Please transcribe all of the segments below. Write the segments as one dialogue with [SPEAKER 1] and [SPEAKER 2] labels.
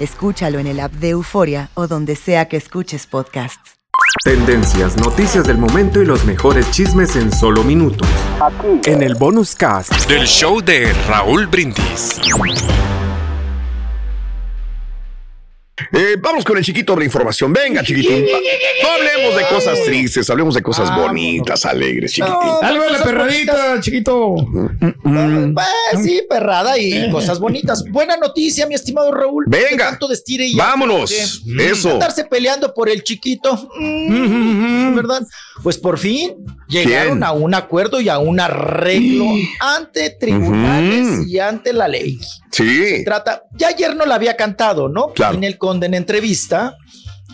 [SPEAKER 1] Escúchalo en el app de Euforia o donde sea que escuches podcasts.
[SPEAKER 2] Tendencias, noticias del momento y los mejores chismes en solo minutos. En el bonus cast del show de Raúl Brindis.
[SPEAKER 3] Eh, vamos con el chiquito de la información. Venga, chiquitín. No hablemos de cosas tristes, hablemos de cosas bonitas, alegres, chiquitín.
[SPEAKER 4] Algo de la perradita, chiquito.
[SPEAKER 5] Pues sí, perrada y cosas bonitas. Buena noticia, mi estimado Raúl.
[SPEAKER 3] Venga.
[SPEAKER 5] De tanto de estire y
[SPEAKER 3] Vámonos. Eso.
[SPEAKER 5] Andarse peleando por el chiquito. mm, ¿Verdad? Pues por fin llegaron
[SPEAKER 3] ¿Quién?
[SPEAKER 5] a un acuerdo y a un arreglo ante tribunales y ante la ley.
[SPEAKER 3] Sí.
[SPEAKER 5] Trata, ya ayer no la había cantado, ¿no?
[SPEAKER 3] Claro.
[SPEAKER 5] En el Conde en entrevista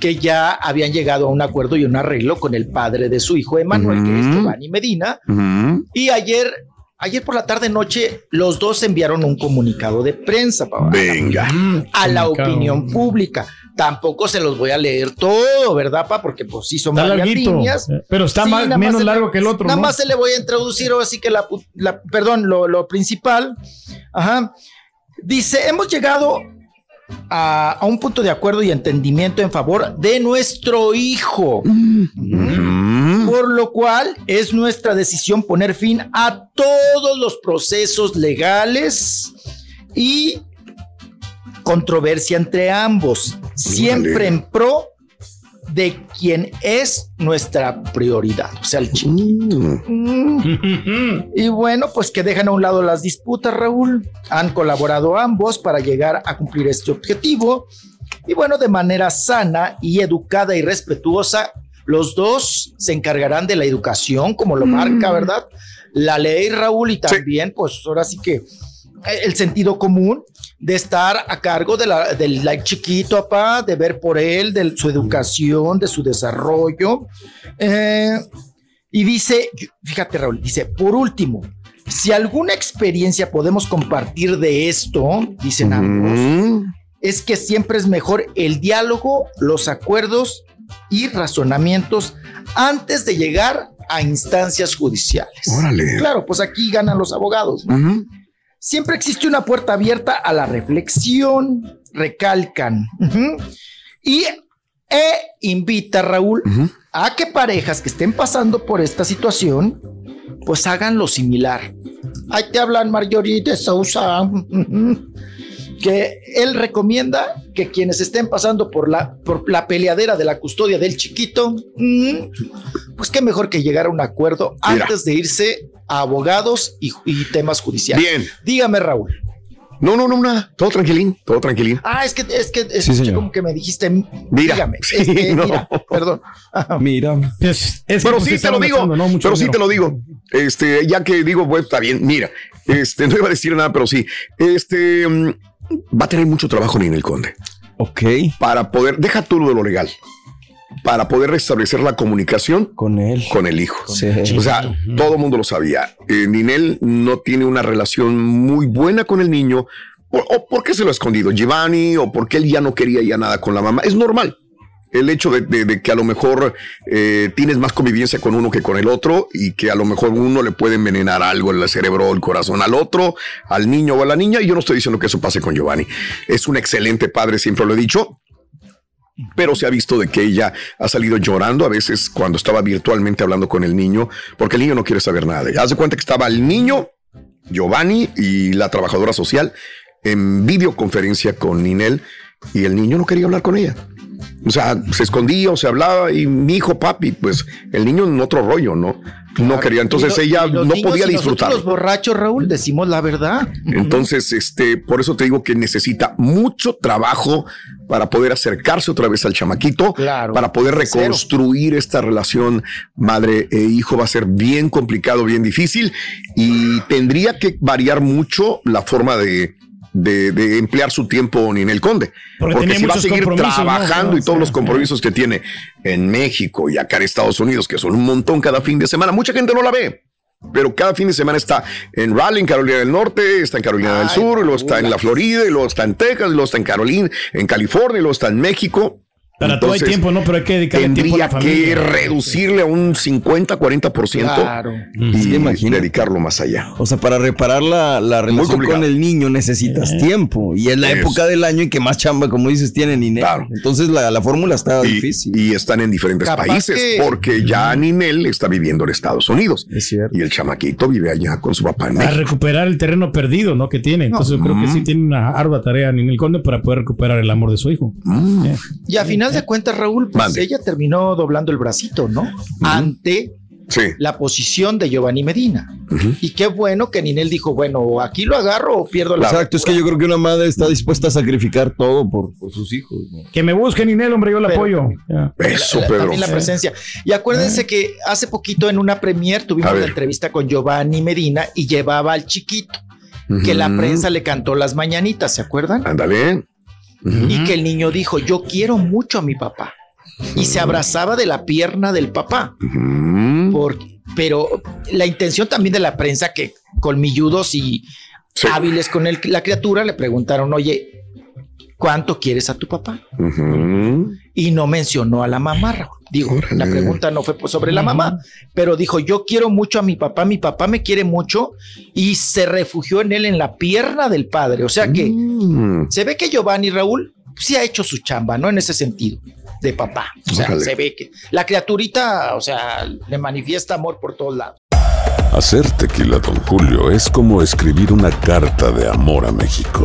[SPEAKER 5] que ya habían llegado a un acuerdo y un arreglo con el padre de su hijo Emanuel, que es. Giovanni Medina. Y ayer, ayer por la tarde noche, los dos enviaron un comunicado de prensa papá,
[SPEAKER 3] Venga.
[SPEAKER 5] a la opinión pública. Tampoco se los voy a leer todo, ¿verdad, pa? Porque pues sí son
[SPEAKER 4] Está
[SPEAKER 5] varias
[SPEAKER 4] larguito,
[SPEAKER 5] líneas.
[SPEAKER 4] eh, pero está
[SPEAKER 5] Sí,
[SPEAKER 4] más- menos
[SPEAKER 5] le-
[SPEAKER 4] largo que el otro,
[SPEAKER 5] Nada
[SPEAKER 4] ¿no?
[SPEAKER 5] más se le voy a introducir así que la, perdón, lo, lo principal. Ajá. Dice, hemos llegado a, a un punto de acuerdo y entendimiento en favor de nuestro hijo.
[SPEAKER 3] Ujú.
[SPEAKER 5] Por lo cual es nuestra decisión poner fin a todos los procesos legales y controversia entre ambos, siempre
[SPEAKER 3] Órale.
[SPEAKER 5] en pro de quien es nuestra prioridad, o sea, el chico.
[SPEAKER 3] Mm.
[SPEAKER 5] Y bueno, pues que dejan a un lado las disputas, Raúl. Han colaborado ambos para llegar a cumplir este objetivo. Y bueno, de manera sana y educada y respetuosa, los dos se encargarán de la educación, como lo marca, ¿verdad? La ley, Raúl, y también, pues ahora sí que el sentido común de estar a cargo de la, del like chiquito, papá, de ver por él, de su educación, de su desarrollo. Eh, y dice, fíjate Raúl, dice, por último, si alguna experiencia podemos compartir de esto, dicen ambos, es que siempre es mejor el diálogo, los acuerdos y razonamientos antes de llegar a instancias judiciales.
[SPEAKER 3] Órale.
[SPEAKER 5] Claro, pues aquí ganan los abogados. ¿no? Siempre existe una puerta abierta a la reflexión, recalcan. Y e invita, Raúl,
[SPEAKER 3] Ujú.
[SPEAKER 5] a que parejas que estén pasando por esta situación, pues hagan lo similar. Ahí te hablan Marjorie de Sousa, que él recomienda que quienes estén pasando por la, por la peleadera de la custodia del chiquito, pues qué mejor que llegar a un acuerdo
[SPEAKER 3] Mira.
[SPEAKER 5] antes de irse a abogados y, y temas judiciales.
[SPEAKER 3] Bien.
[SPEAKER 5] Dígame, Raúl.
[SPEAKER 3] No, no, no, nada. Todo tranquilín, todo tranquilín.
[SPEAKER 5] Ah, es que, es que, es
[SPEAKER 4] Sí, señor.
[SPEAKER 5] como que me dijiste,
[SPEAKER 3] Mira.
[SPEAKER 5] dígame,
[SPEAKER 3] Sí,
[SPEAKER 5] este,
[SPEAKER 3] no.
[SPEAKER 5] mira, perdón.
[SPEAKER 4] Mira. Es, es que,
[SPEAKER 3] Pero sí te lo digo,
[SPEAKER 4] gastando, ¿no? Mucho
[SPEAKER 3] pero sí te lo digo. Este, ya que digo, pues está bien. Mira, este, no iba a decir nada, pero sí. Este mm, va a tener mucho trabajo Ninel Conde
[SPEAKER 6] Ok.
[SPEAKER 3] para poder, deja tú lo de lo legal, para poder restablecer la comunicación
[SPEAKER 6] Con él.
[SPEAKER 3] con el hijo.
[SPEAKER 6] Sí.
[SPEAKER 3] O sea, todo el mundo lo sabía. Eh, Ninel no tiene una relación muy buena con el niño. O, o por qué se lo ha escondido Giovanni o porque él ya no quería ya nada con la mamá. Es normal. el hecho de, de- de que a lo mejor eh, tienes más convivencia con uno que con el otro y que a lo mejor uno le puede envenenar algo en el cerebro o el corazón al otro, al niño o a la niña. Y yo no estoy diciendo que eso pase con Giovanni. Es un excelente padre, siempre lo he dicho. Pero se ha visto de que ella ha salido llorando a veces cuando estaba virtualmente hablando con el niño, porque el niño no quiere saber nada. Haz de cuenta que estaba el niño, Giovanni y la trabajadora social en videoconferencia con Ninel y el niño no quería hablar con ella. O sea, se escondía o se hablaba y mi hijo papi, pues el niño en otro rollo, ¿no? No quería. Entonces
[SPEAKER 5] lo-
[SPEAKER 3] ella no
[SPEAKER 5] niños
[SPEAKER 3] podía disfrutar.
[SPEAKER 5] Los borrachos, Raúl, decimos la verdad.
[SPEAKER 3] Entonces, este, por eso te digo que necesita mucho trabajo para poder acercarse otra vez al chamaquito, para poder
[SPEAKER 5] cero.
[SPEAKER 3] reconstruir esta relación madre e hijo. Va a ser bien complicado, bien difícil y tendría que variar mucho la forma de, de, de emplear su mucho Ninel Conde.
[SPEAKER 4] Porque
[SPEAKER 3] si va a seguir trabajando y
[SPEAKER 4] O
[SPEAKER 3] todos
[SPEAKER 4] sea,
[SPEAKER 3] los compromisos que tiene en México y acá en Estados Unidos, que son un montón cada fin de semana, mucha gente no la ve. Pero cada fin de semana está en Raleigh, en Carolina del Norte, está en Carolina del Sur, y luego está en la Florida, y luego está en Texas, y luego está en Carolina, en California, y luego está en México.
[SPEAKER 4] Para todo hay
[SPEAKER 3] Entonces,
[SPEAKER 4] tiempo, ¿no? Pero hay que dedicarle tiempo a la
[SPEAKER 3] Tendría que
[SPEAKER 4] familia.
[SPEAKER 3] reducirle a un 50, 40%
[SPEAKER 5] Claro.
[SPEAKER 3] y dedicarlo más allá.
[SPEAKER 6] O sea, para reparar la, la relación con el niño necesitas
[SPEAKER 4] Eh.
[SPEAKER 6] tiempo. Y es la
[SPEAKER 3] Eso.
[SPEAKER 6] época del año en que más chamba, como dices, tienen Ninel. Entonces la, la fórmula está
[SPEAKER 3] Y,
[SPEAKER 6] difícil.
[SPEAKER 3] y están en diferentes
[SPEAKER 6] Capaz
[SPEAKER 3] países
[SPEAKER 6] que-
[SPEAKER 3] porque ya Ninel está viviendo en Estados Unidos. Y el chamaquito vive allá con su papá en
[SPEAKER 4] A recuperar el terreno perdido, ¿no? Que tiene. Entonces yo creo que sí tiene una ardua tarea Ninel Conde para poder recuperar el amor de su hijo. Eh.
[SPEAKER 5] Y a final de cuentas, Raúl, pues
[SPEAKER 3] Mande.
[SPEAKER 5] ella terminó doblando el bracito, ¿no? Ante la posición de Giovanni Medina. Y qué bueno que Ninel dijo, bueno, aquí lo agarro o pierdo la...
[SPEAKER 6] Exacto, es que yo creo que una madre está dispuesta a sacrificar todo por, por sus hijos. ¿no?
[SPEAKER 4] Que me busquen, Ninel, hombre, yo le
[SPEAKER 5] Pero-
[SPEAKER 4] apoyo. Ya.
[SPEAKER 3] Eso,
[SPEAKER 5] la-
[SPEAKER 3] Pedro.
[SPEAKER 5] También la presencia. Y acuérdense que hace poquito en una premier tuvimos
[SPEAKER 3] A
[SPEAKER 5] la
[SPEAKER 3] ver.
[SPEAKER 5] entrevista con Giovanni Medina y llevaba al chiquito, que la prensa le cantó las mañanitas, ¿se acuerdan?
[SPEAKER 3] Ándale.
[SPEAKER 5] Y que el niño dijo, yo quiero mucho a mi papá. Y se abrazaba de la pierna del papá. Por- pero la intención también de la prensa, que colmilludos y hábiles con el- la criatura, le preguntaron, oye, ¿cuánto quieres a tu papá? Y no mencionó a la mamá, Raúl. Digo, la pregunta no fue sobre la mamá, pero dijo, yo quiero mucho a mi papá, mi papá me quiere mucho y se refugió en él en la pierna del padre. O sea que
[SPEAKER 3] Mm.
[SPEAKER 5] se ve que Giovanni Raúl sí ha hecho su chamba, ¿no? En ese sentido, de papá. O sea,
[SPEAKER 7] Órale.
[SPEAKER 5] se ve que la criaturita, o sea, le manifiesta amor por todos lados.
[SPEAKER 7] Hacer tequila, Don Julio, es como escribir una carta de amor a México.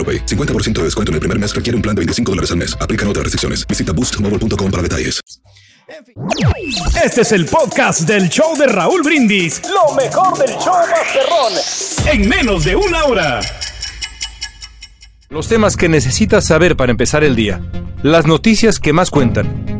[SPEAKER 8] AroPay. 50% de descuento en el primer mes requiere un plan de 25 dólares al mes. Aplican otras restricciones. Visita boostmobile.com para detalles.
[SPEAKER 9] Este es el podcast del show de Raúl Brindis. Lo mejor del show Masterrón. En menos de una hora.
[SPEAKER 10] Los temas que necesitas saber para empezar el día. Las noticias que más cuentan.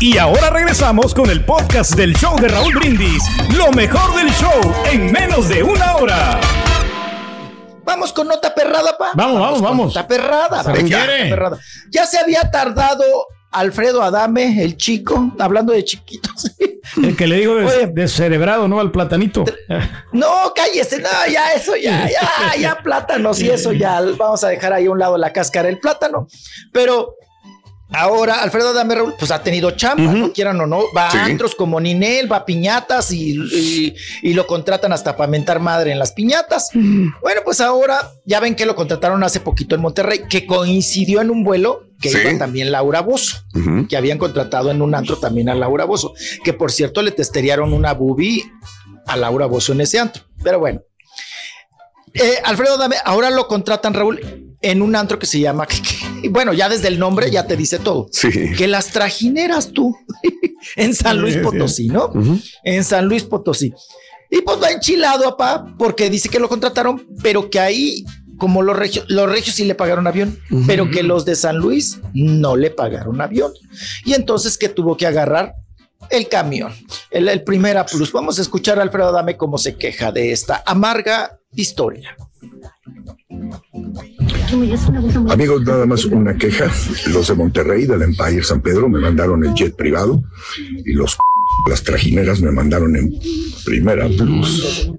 [SPEAKER 9] Y ahora regresamos con el podcast del show de Raúl Brindis. Lo mejor del show en menos de una hora.
[SPEAKER 5] Vamos con nota perrada, pa.
[SPEAKER 4] Vamos, vamos, vamos.
[SPEAKER 5] Nota perrada.
[SPEAKER 4] Se requiere.
[SPEAKER 5] nota perrada. Ya se había tardado Alfredo Adame, el chico, hablando de chiquitos.
[SPEAKER 4] El que le digo des- descerebrado, ¿no? Al platanito.
[SPEAKER 5] No, cállese, no, ya eso, ya, ya, ya plátanos y eso ya, vamos a dejar ahí a un lado la cáscara del plátano. Pero Ahora, Alfredo Adame Raúl, pues ha tenido chamba, no quieran o no. Va
[SPEAKER 3] Sí.
[SPEAKER 5] a antros como Ninel, va a piñatas y, y- y lo contratan hasta para mentar madre en las piñatas. Bueno, pues ahora ya ven que lo contrataron hace poquito en Monterrey, que coincidió en un vuelo que
[SPEAKER 3] Sí.
[SPEAKER 5] iba también Laura Bozo, que habían contratado en un antro también a Laura Bozo, que por cierto le testearon una boobie a Laura Bozo en ese antro. Pero bueno. Eh, Alfredo Adame, ahora lo contratan, Raúl, en un antro que se llama, y bueno, ya desde el nombre ya te dice todo.
[SPEAKER 3] Sí.
[SPEAKER 5] Que las trajineras tú en San Luis
[SPEAKER 3] Sí, sí.
[SPEAKER 5] Potosí, ¿no? En San Luis Potosí. Y pues va enchilado, papá, porque dice que lo contrataron, pero que ahí, como los regios, los regios sí le pagaron avión, pero que los de San Luis no le pagaron avión. Y entonces que tuvo que agarrar el camión, el, el primer A plus. Vamos a escuchar a Alfredo Dame cómo se queja de esta amarga historia.
[SPEAKER 11] Amigos, nada más una queja. Los de Monterrey, del Empire San Pedro, me mandaron el jet privado y los las trajineras me mandaron en primera plus.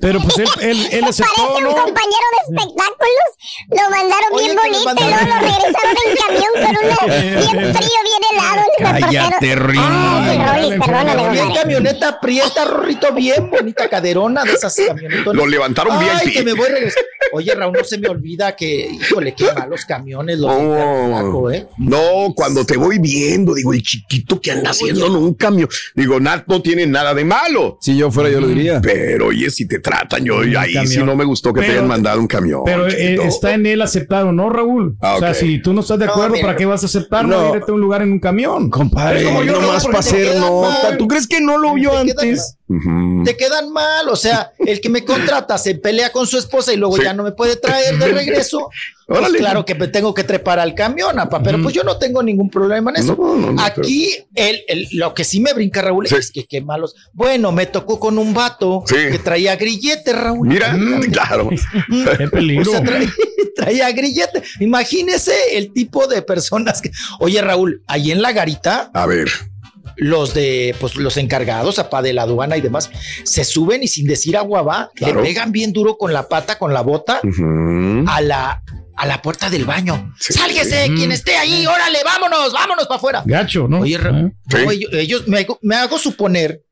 [SPEAKER 4] Pero pues él, él, él aceptó,
[SPEAKER 12] Parece un
[SPEAKER 4] ¿no?
[SPEAKER 12] compañero de espectáculos. Lo mandaron
[SPEAKER 5] Oye,
[SPEAKER 12] bien bonito y luego lo regresaron en camión con una bien frío, bien helado. el
[SPEAKER 6] Cállate. Rin.
[SPEAKER 12] Ay, perdóname,
[SPEAKER 5] Bien camioneta prieta, Rorrito, bien bonita caderona de esas camionetas.
[SPEAKER 3] Lo levantaron
[SPEAKER 5] Ay,
[SPEAKER 3] VIP.
[SPEAKER 5] que me voy a regresar. Oye, Raúl, no se me olvida que, híjole, qué malos camiones los
[SPEAKER 3] Oh,
[SPEAKER 5] ¿eh?
[SPEAKER 3] No, cuando te voy viendo, digo, el chiquito que anda haciendo en un cambio. Digo, Nat no tiene nada de malo.
[SPEAKER 6] Si yo fuera, yo lo diría.
[SPEAKER 3] Pero oye, si te tratan, yo ahí sí
[SPEAKER 4] camión.
[SPEAKER 3] no me gustó que te hayan mandado un camión.
[SPEAKER 4] Pero eh,
[SPEAKER 3] chiquito.
[SPEAKER 4] está en él aceptar o no, Raúl.
[SPEAKER 3] Ah,
[SPEAKER 4] O sea, si tú no estás de
[SPEAKER 5] No,
[SPEAKER 4] acuerdo,
[SPEAKER 5] mira.
[SPEAKER 4] ¿para qué vas a aceptar? No, a un lugar en un camión.
[SPEAKER 6] Compadre,
[SPEAKER 4] como yo,
[SPEAKER 6] no
[SPEAKER 4] ¿no?
[SPEAKER 6] más
[SPEAKER 4] Porque
[SPEAKER 6] para hacer
[SPEAKER 5] queda
[SPEAKER 6] nota.
[SPEAKER 5] mal.
[SPEAKER 6] ¿Tú crees que no lo vio antes?
[SPEAKER 5] Te quedan mal, o sea, el que me contrata se pelea con su esposa y luego
[SPEAKER 3] Sí.
[SPEAKER 5] ya no me puede traer de regreso. Pues claro que me tengo que trepar al camión, apa, pero pues yo no tengo ningún problema en eso.
[SPEAKER 3] No, no, no,
[SPEAKER 5] Aquí el, el- lo que sí me brinca, Raúl,
[SPEAKER 3] Sí.
[SPEAKER 5] es que qué malos. Bueno, me tocó con un vato
[SPEAKER 3] Sí.
[SPEAKER 5] que traía grillete, Raúl.
[SPEAKER 3] Mira, claro.
[SPEAKER 4] Qué peligro.
[SPEAKER 5] O sea, traía, traía grillete. Imagínese el tipo de personas que. Oye, Raúl, ahí en la garita,
[SPEAKER 3] A ver.
[SPEAKER 5] Los de, pues los encargados, apá de la aduana y demás, se suben y sin decir agua va,
[SPEAKER 3] Claro.
[SPEAKER 5] le pegan bien duro con la pata, con la bota, a la, a la puerta del baño.
[SPEAKER 3] Sí.
[SPEAKER 5] Sálguese, quien esté ahí, órale, vámonos, vámonos para afuera.
[SPEAKER 4] Gacho, ¿no?
[SPEAKER 5] Oye,
[SPEAKER 4] ¿Eh?
[SPEAKER 5] no,
[SPEAKER 3] Sí.
[SPEAKER 5] ellos, ellos- me, hago, me hago suponer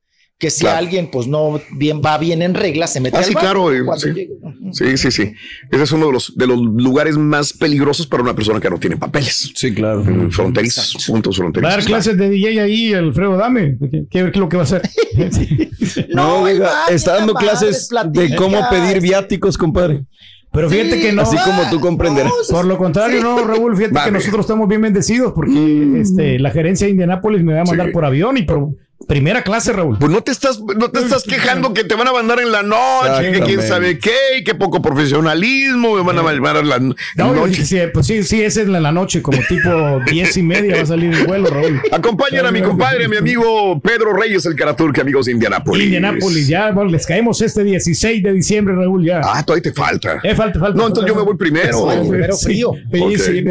[SPEAKER 5] que si
[SPEAKER 3] Claro.
[SPEAKER 5] alguien pues no bien va bien en regla, se mete
[SPEAKER 3] Ah,
[SPEAKER 5] al
[SPEAKER 3] sí, claro, sí. Sí, sí, sí. Ese es uno de los, de los lugares más peligrosos para una persona que no tiene papeles.
[SPEAKER 6] Sí, claro.
[SPEAKER 3] Mm, Fronterizos, puntos
[SPEAKER 4] Va a
[SPEAKER 3] fronterizos.
[SPEAKER 4] dar clases de DJ ahí, Alfredo Dame. ¿Qué, qué, qué es lo que va a hacer?
[SPEAKER 6] No, oiga, está dando clases de cómo pedir viáticos, compadre.
[SPEAKER 4] Pero fíjate
[SPEAKER 5] Sí,
[SPEAKER 4] que no.
[SPEAKER 6] Así como tú comprenderás.
[SPEAKER 5] No,
[SPEAKER 4] Por lo contrario, no, Raúl, fíjate
[SPEAKER 3] Vale.
[SPEAKER 4] que nosotros estamos bien bendecidos porque este, la gerencia de Indianápolis me va a mandar
[SPEAKER 3] Sí.
[SPEAKER 4] por avión y por primera clase, Raúl.
[SPEAKER 3] Pues no te estás, no te estás quejando que te van a mandar en la noche, que quién sabe qué, y que poco profesionalismo, me van a mandar en la
[SPEAKER 4] No,
[SPEAKER 3] noche.
[SPEAKER 4] sí, pues sí, sí, ese es en la noche, como tipo diez y media va a salir el vuelo, Raúl.
[SPEAKER 3] Acompañan a mi compadre, mi amigo Pedro Reyes, el Caraturque, amigos de Indianápolis.
[SPEAKER 4] Indianápolis, ya bueno, les caemos este 16 de diciembre, Raúl, ya.
[SPEAKER 3] Ah, todavía te falta.
[SPEAKER 4] Eh, falta, falta.
[SPEAKER 3] No, entonces yo me voy primero.
[SPEAKER 5] Primero
[SPEAKER 4] Sí,
[SPEAKER 5] frío.
[SPEAKER 4] Sí, sí.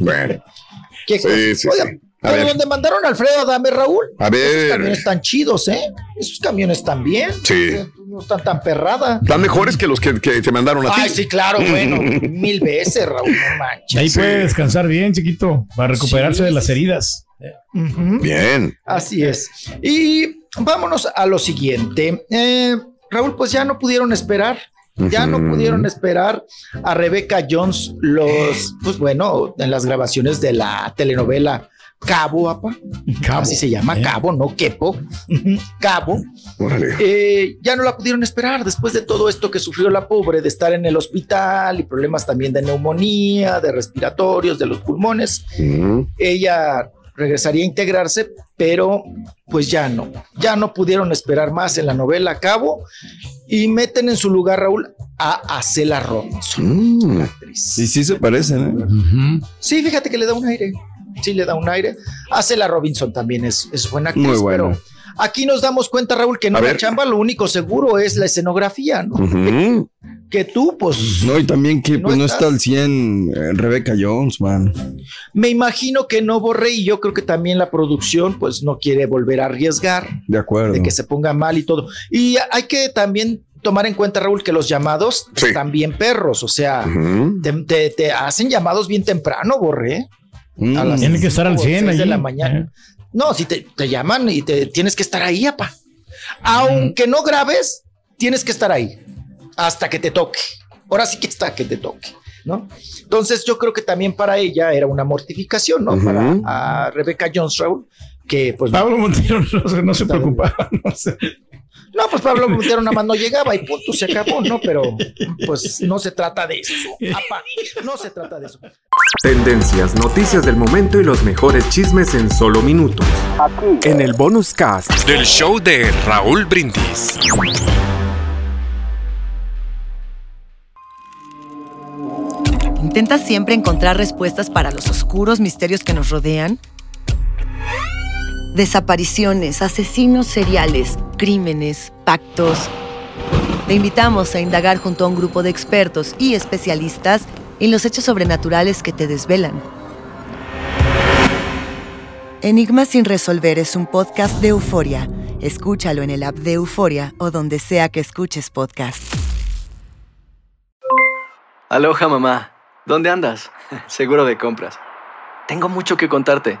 [SPEAKER 3] Bueno,
[SPEAKER 5] ¿Qué
[SPEAKER 3] Sí, sí,
[SPEAKER 5] Oiga,
[SPEAKER 3] sí. A
[SPEAKER 5] pero
[SPEAKER 3] ver.
[SPEAKER 5] donde mandaron a Alfredo Adame, Raúl.
[SPEAKER 3] A
[SPEAKER 5] Esos
[SPEAKER 3] ver.
[SPEAKER 5] camiones están chidos, ¿eh? Esos camiones están bien.
[SPEAKER 3] Sí.
[SPEAKER 5] No están tan perrada.
[SPEAKER 3] están mejores que los que, que te mandaron a ti.
[SPEAKER 5] Ay, sí, claro, bueno, mil veces, Raúl, no manches.
[SPEAKER 4] Ahí puede descansar bien, chiquito, para recuperarse
[SPEAKER 5] Sí.
[SPEAKER 4] de las heridas.
[SPEAKER 3] Bien.
[SPEAKER 5] Así es. Y vámonos a lo siguiente. Eh, Raúl, pues ya no pudieron esperar. Ya no pudieron esperar a Rebeca Jones los, pues bueno, en las grabaciones de la telenovela Cabo, apa.
[SPEAKER 4] Cabo,
[SPEAKER 5] Así se llama,
[SPEAKER 4] ¿eh?
[SPEAKER 5] Cabo, no Quepo. Cabo.
[SPEAKER 3] Órale.
[SPEAKER 5] Eh, ya no la pudieron esperar después de todo esto que sufrió la pobre, de estar en el hospital y problemas también de neumonía, de respiratorios, de los pulmones
[SPEAKER 3] Mm.
[SPEAKER 5] ella regresaría a integrarse, pero pues ya no, ya no pudieron esperar más en la novela a cabo y meten en su lugar, Raúl, a Acela Robinson,
[SPEAKER 3] Mm.
[SPEAKER 5] la actriz.
[SPEAKER 6] Y sí se parecen, ¿eh?
[SPEAKER 5] Sí, fíjate que le da un aire, sí le da un aire. Acela Robinson también es, es buena actriz,
[SPEAKER 6] Muy buena.
[SPEAKER 5] pero aquí nos damos cuenta, Raúl, que en
[SPEAKER 3] A
[SPEAKER 5] una
[SPEAKER 3] ver.
[SPEAKER 5] chamba lo único seguro es la escenografía, ¿no? Que tú, pues,
[SPEAKER 6] No, y también que
[SPEAKER 5] No
[SPEAKER 6] pues no está al 100 eh, Rebecca Jones, man.
[SPEAKER 5] me imagino que no borré y yo creo que también la producción, pues, no quiere volver a arriesgar.
[SPEAKER 6] De acuerdo.
[SPEAKER 5] de que se ponga mal y todo. Y hay que también tomar en cuenta, Raúl, que los llamados están bien perros. O sea, te, te- te hacen llamados bien temprano, Borré. A las
[SPEAKER 4] Tiene que estar al
[SPEAKER 5] cinco o
[SPEAKER 4] 100
[SPEAKER 5] seis de la mañana. No, si te, te llaman y te tienes que estar ahí, apa. Aunque no grabes, tienes que estar ahí hasta que te toque. Ahora sí que hasta que te toque, ¿no? Entonces yo creo que también para ella era una mortificación, ¿no? Para a Rebeca Jones, Raúl, que pues...
[SPEAKER 4] Pablo Montero no, se- no se preocupaba. No sé.
[SPEAKER 5] No, pues Pablo Montero nada más no llegaba y punto, se acabó, ¿no? Pero pues no se trata de eso, apa. No se trata de eso.
[SPEAKER 2] Tendencias, noticias del momento y los mejores chismes en solo minutos. En el bonus cast
[SPEAKER 10] Del show de Raúl Brindis.
[SPEAKER 1] ¿Intentas siempre encontrar respuestas para los oscuros misterios que nos rodean? Desapariciones, asesinos seriales, crímenes, pactos. Te invitamos a indagar junto a un grupo de expertos y especialistas en los hechos sobrenaturales que te desvelan. Enigma sin resolver es un podcast de euforia. Escúchalo en el app de Euforia o donde sea que escuches podcast.
[SPEAKER 13] Aloha mamá, ¿dónde andas? Seguro de compras. Tengo mucho que contarte.